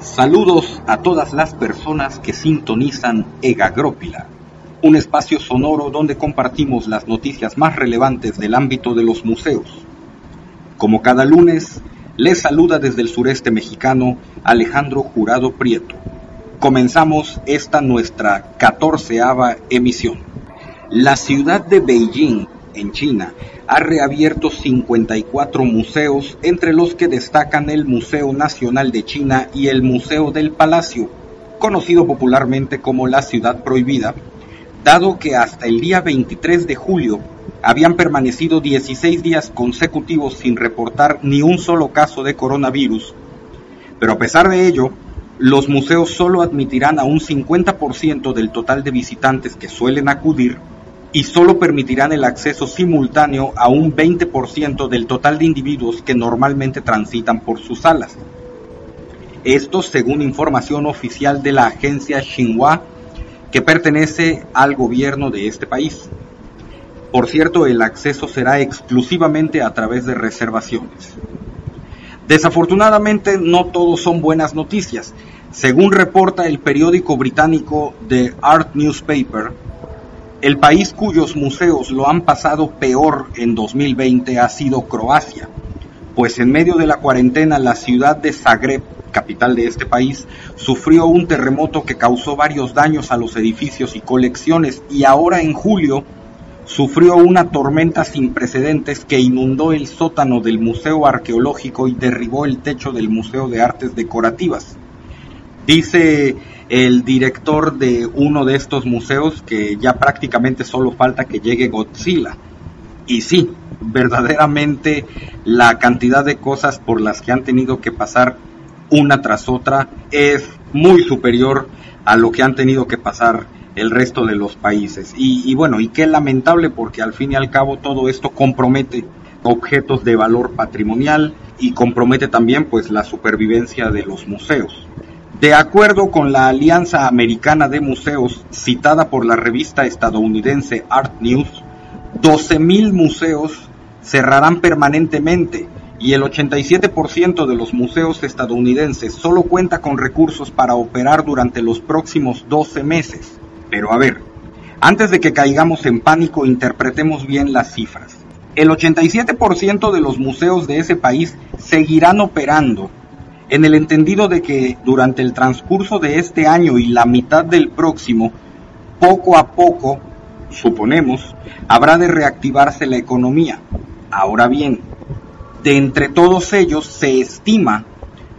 Saludos a todas las personas que sintonizan Egagrópila, un espacio sonoro donde compartimos las noticias más relevantes del ámbito de los museos. Como cada lunes, les saluda desde el sureste mexicano Alejandro Jurado Prieto. Comenzamos esta nuestra catorceava emisión. La ciudad de Beijing, en China, ha reabierto 54 museos, entre los que destacan el Museo Nacional de China y el Museo del Palacio, conocido popularmente como la Ciudad Prohibida, dado que hasta el día 23 de julio habían permanecido 16 días consecutivos sin reportar ni un solo caso de coronavirus. Pero a pesar de ello, los museos solo admitirán a un 50% del total de visitantes que suelen acudir y solo permitirán el acceso simultáneo a un 20% del total de individuos que normalmente transitan por sus salas. Esto según información oficial de la agencia Xinhua, que pertenece al gobierno de este país. Por cierto, el acceso será exclusivamente a través de reservaciones. Desafortunadamente, no todos son buenas noticias. Según reporta el periódico británico The Art Newspaper, el país cuyos museos lo han pasado peor en 2020 ha sido Croacia, pues en medio de la cuarentena la ciudad de Zagreb, capital de este país, sufrió un terremoto que causó varios daños a los edificios y colecciones y ahora en julio sufrió una tormenta sin precedentes que inundó el sótano del Museo Arqueológico y derribó el techo del Museo de Artes Decorativas. Dice el director de uno de estos museos que ya prácticamente solo falta que llegue Godzilla. Y sí, verdaderamente la cantidad de cosas por las que han tenido que pasar una tras otra es muy superior a lo que han tenido que pasar el resto de los países. Y, y, bueno, y qué lamentable porque al fin y al cabo todo esto compromete objetos de valor patrimonial y compromete también pues la supervivencia de los museos. De acuerdo con la Alianza Americana de Museos, citada por la revista estadounidense Art News, 12.000 museos cerrarán permanentemente y el 87% de los museos estadounidenses solo cuenta con recursos para operar durante los próximos 12 meses. Pero a ver, antes de que caigamos en pánico, interpretemos bien las cifras. El 87% de los museos de ese país seguirán operando en el entendido de que durante el transcurso de este año y la mitad del próximo, poco a poco, suponemos, habrá de reactivarse la economía. Ahora bien, de entre todos ellos se estima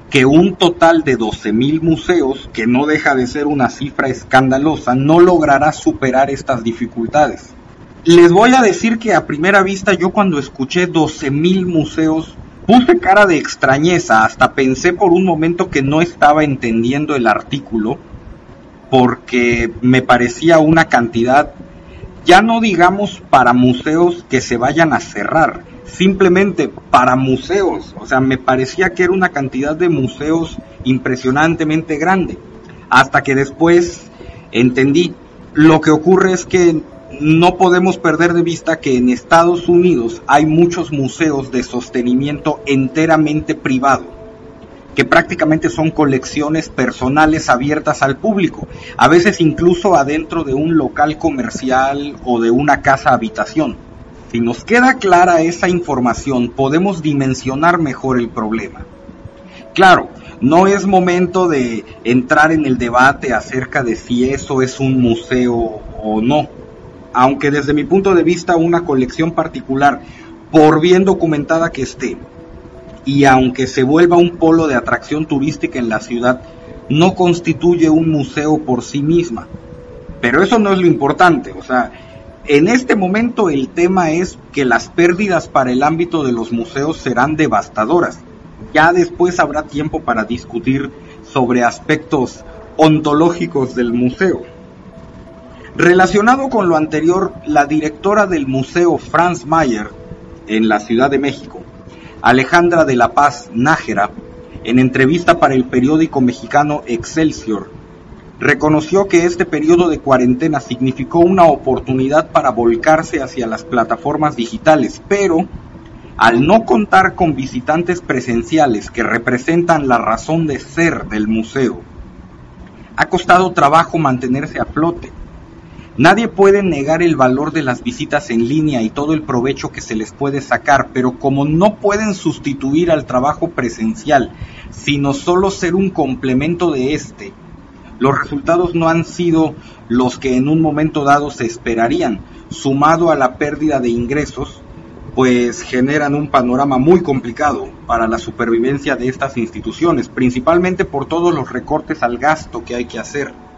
que un total de 12.000 museos, que no deja de ser una cifra escandalosa, no logrará superar estas dificultades. Les voy a decir que a primera vista yo cuando escuché 12.000 museos Puse cara de extrañeza, hasta pensé por un momento que no estaba entendiendo el artículo, porque me parecía una cantidad, ya no digamos para museos que se vayan a cerrar, simplemente para museos, o sea, me parecía que era una cantidad de museos impresionantemente grande, hasta que después entendí. Lo que ocurre es que no podemos perder de vista que en Estados Unidos hay muchos museos de sostenimiento enteramente privado, que prácticamente son colecciones personales abiertas al público, a veces incluso adentro de un local comercial o de una casa habitación. Si nos queda clara esa información, podemos dimensionar mejor el problema. Claro, no es momento de entrar en el debate acerca de si eso es un museo o no aunque desde mi punto de vista una colección particular, por bien documentada que esté, y aunque se vuelva un polo de atracción turística en la ciudad, no constituye un museo por sí misma. Pero eso no es lo importante, o sea, en este momento el tema es que las pérdidas para el ámbito de los museos serán devastadoras. Ya después habrá tiempo para discutir sobre aspectos ontológicos del museo. Relacionado con lo anterior, la directora del Museo Franz Mayer en la Ciudad de México, Alejandra de la Paz Nájera, en entrevista para el periódico mexicano Excelsior, reconoció que este periodo de cuarentena significó una oportunidad para volcarse hacia las plataformas digitales, pero al no contar con visitantes presenciales que representan la razón de ser del museo, ha costado trabajo mantenerse a flote. Nadie puede negar el valor de las visitas en línea y todo el provecho que se les puede sacar, pero como no pueden sustituir al trabajo presencial, sino solo ser un complemento de este, los resultados no han sido los que en un momento dado se esperarían, sumado a la pérdida de ingresos, pues generan un panorama muy complicado para la supervivencia de estas instituciones, principalmente por todos los recortes al gasto que hay que hacer.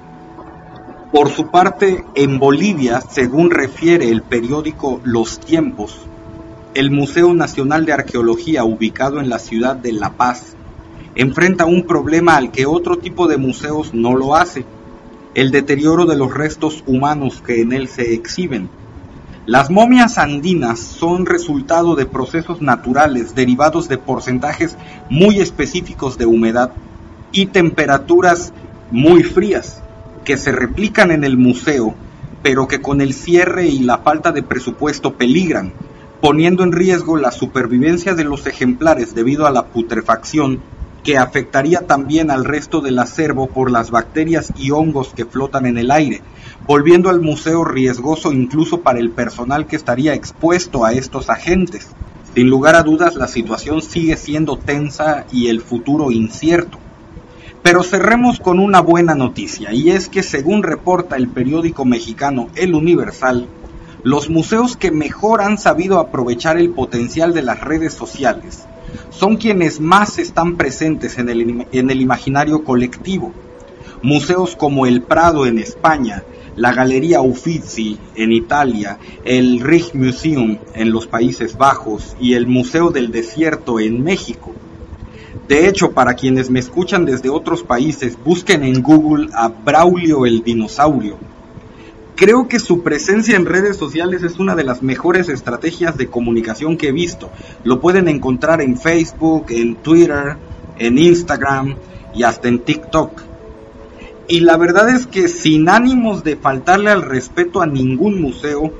Por su parte, en Bolivia, según refiere el periódico Los Tiempos, el Museo Nacional de Arqueología, ubicado en la ciudad de La Paz, enfrenta un problema al que otro tipo de museos no lo hace, el deterioro de los restos humanos que en él se exhiben. Las momias andinas son resultado de procesos naturales derivados de porcentajes muy específicos de humedad y temperaturas muy frías que se replican en el museo, pero que con el cierre y la falta de presupuesto peligran, poniendo en riesgo la supervivencia de los ejemplares debido a la putrefacción que afectaría también al resto del acervo por las bacterias y hongos que flotan en el aire, volviendo al museo riesgoso incluso para el personal que estaría expuesto a estos agentes. Sin lugar a dudas la situación sigue siendo tensa y el futuro incierto. Pero cerremos con una buena noticia, y es que según reporta el periódico mexicano El Universal, los museos que mejor han sabido aprovechar el potencial de las redes sociales son quienes más están presentes en el, el imaginario colectivo. Museos como el Prado en España, la Galería Uffizi en Italia, el Rijksmuseum en los Países Bajos y el Museo del Desierto en México. De hecho, para quienes me escuchan desde otros países, busquen en Google a Braulio el dinosaurio. Creo que su presencia en redes sociales es una de las mejores estrategias de comunicación que he visto. Lo pueden encontrar en Facebook, en Twitter, en Instagram y hasta en TikTok. Y la verdad es que sin ánimos de faltarle al respeto a ningún museo,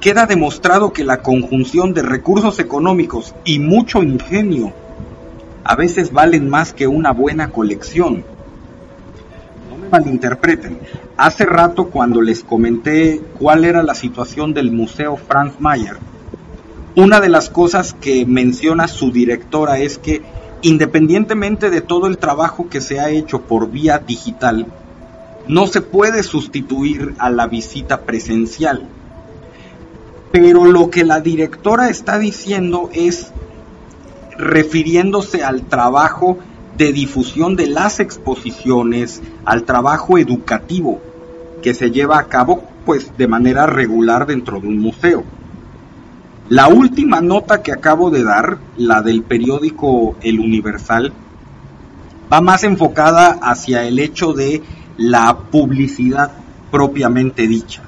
queda demostrado que la conjunción de recursos económicos y mucho ingenio a veces valen más que una buena colección. No me malinterpreten. Hace rato cuando les comenté cuál era la situación del Museo Franz Mayer, una de las cosas que menciona su directora es que independientemente de todo el trabajo que se ha hecho por vía digital, no se puede sustituir a la visita presencial. Pero lo que la directora está diciendo es refiriéndose al trabajo de difusión de las exposiciones, al trabajo educativo que se lleva a cabo pues de manera regular dentro de un museo. La última nota que acabo de dar, la del periódico El Universal, va más enfocada hacia el hecho de la publicidad propiamente dicha.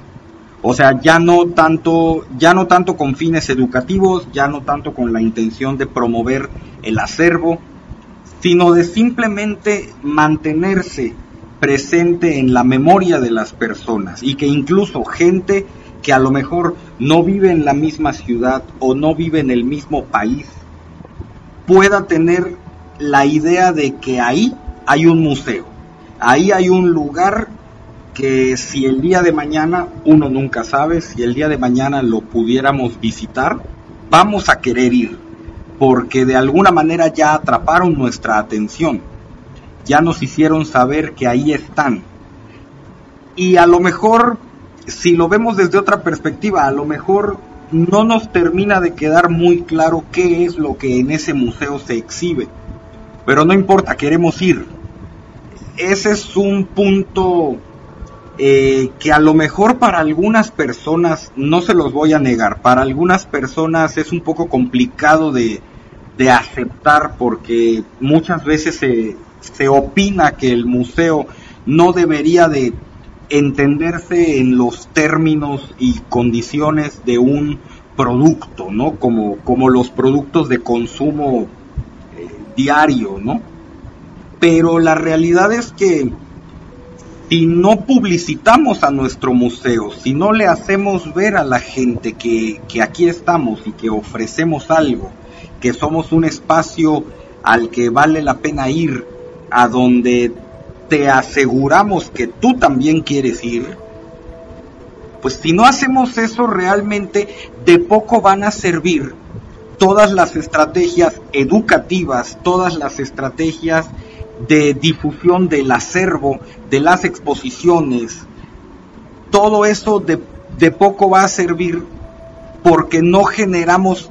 O sea, ya no tanto, ya no tanto con fines educativos, ya no tanto con la intención de promover el acervo, sino de simplemente mantenerse presente en la memoria de las personas y que incluso gente que a lo mejor no vive en la misma ciudad o no vive en el mismo país, pueda tener la idea de que ahí hay un museo, ahí hay un lugar que si el día de mañana, uno nunca sabe, si el día de mañana lo pudiéramos visitar, vamos a querer ir, porque de alguna manera ya atraparon nuestra atención, ya nos hicieron saber que ahí están. Y a lo mejor si lo vemos desde otra perspectiva, a lo mejor no nos termina de quedar muy claro qué es lo que en ese museo se exhibe. Pero no importa, queremos ir. Ese es un punto eh, que a lo mejor para algunas personas, no se los voy a negar, para algunas personas es un poco complicado de, de aceptar porque muchas veces se, se opina que el museo no debería de entenderse en los términos y condiciones de un producto, ¿no? Como, como los productos de consumo eh, diario, ¿no? Pero la realidad es que si no publicitamos a nuestro museo, si no le hacemos ver a la gente que, que aquí estamos y que ofrecemos algo, que somos un espacio al que vale la pena ir, a donde te aseguramos que tú también quieres ir, pues si no hacemos eso realmente, de poco van a servir todas las estrategias educativas, todas las estrategias de difusión del acervo, de las exposiciones, todo eso de, de, poco va a servir porque no generamos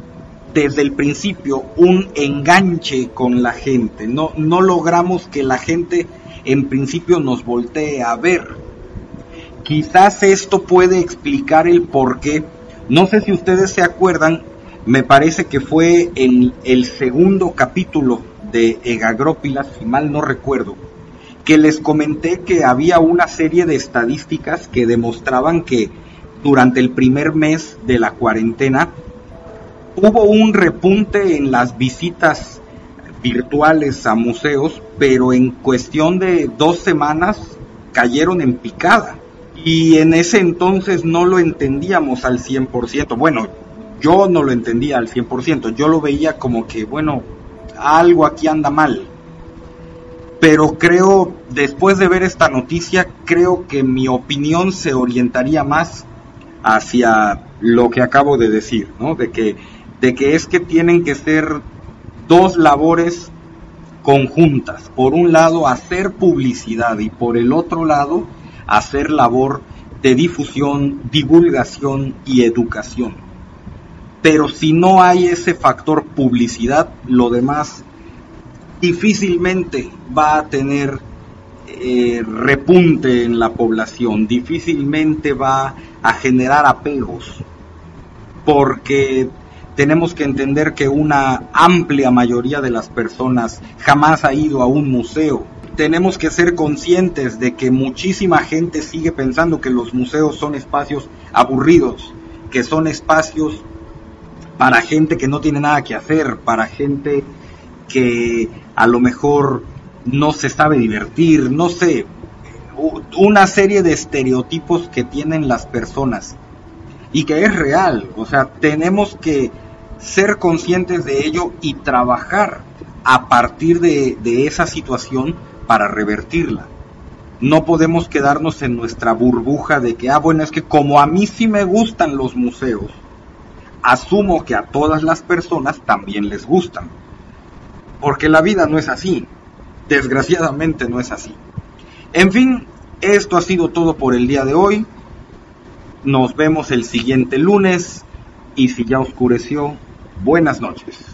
desde el principio un enganche con la gente, no, no logramos que la gente en principio nos voltee a ver. Quizás esto puede explicar el por qué, no sé si ustedes se acuerdan, me parece que fue en el segundo capítulo de Egagrópilas, si mal no recuerdo, que les comenté que había una serie de estadísticas que demostraban que durante el primer mes de la cuarentena hubo un repunte en las visitas virtuales a museos, pero en cuestión de dos semanas cayeron en picada. Y en ese entonces no lo entendíamos al 100%. Bueno, yo no lo entendía al 100%, yo lo veía como que, bueno, algo aquí anda mal. Pero creo, después de ver esta noticia, creo que mi opinión se orientaría más hacia lo que acabo de decir, ¿no? De que, de que es que tienen que ser dos labores conjuntas. Por un lado, hacer publicidad y por el otro lado, hacer labor de difusión, divulgación y educación pero si no hay ese factor publicidad, lo demás difícilmente va a tener eh, repunte en la población, difícilmente va a generar apegos, porque tenemos que entender que una amplia mayoría de las personas jamás ha ido a un museo. Tenemos que ser conscientes de que muchísima gente sigue pensando que los museos son espacios aburridos, que son espacios para gente que no tiene nada que hacer, para gente que a lo mejor no se sabe divertir, no sé, una serie de estereotipos que tienen las personas y que es real, o sea, tenemos que ser conscientes de ello y trabajar a partir de, esa situación para revertirla. No podemos quedarnos en nuestra burbuja de que, ah, bueno, es que como a mí sí me gustan los museos, asumo que a todas las personas también les gustan. Porque la vida no es así. Desgraciadamente no es así. En fin, esto ha sido todo por el día de hoy. Nos vemos el siguiente lunes y si ya oscureció, buenas noches.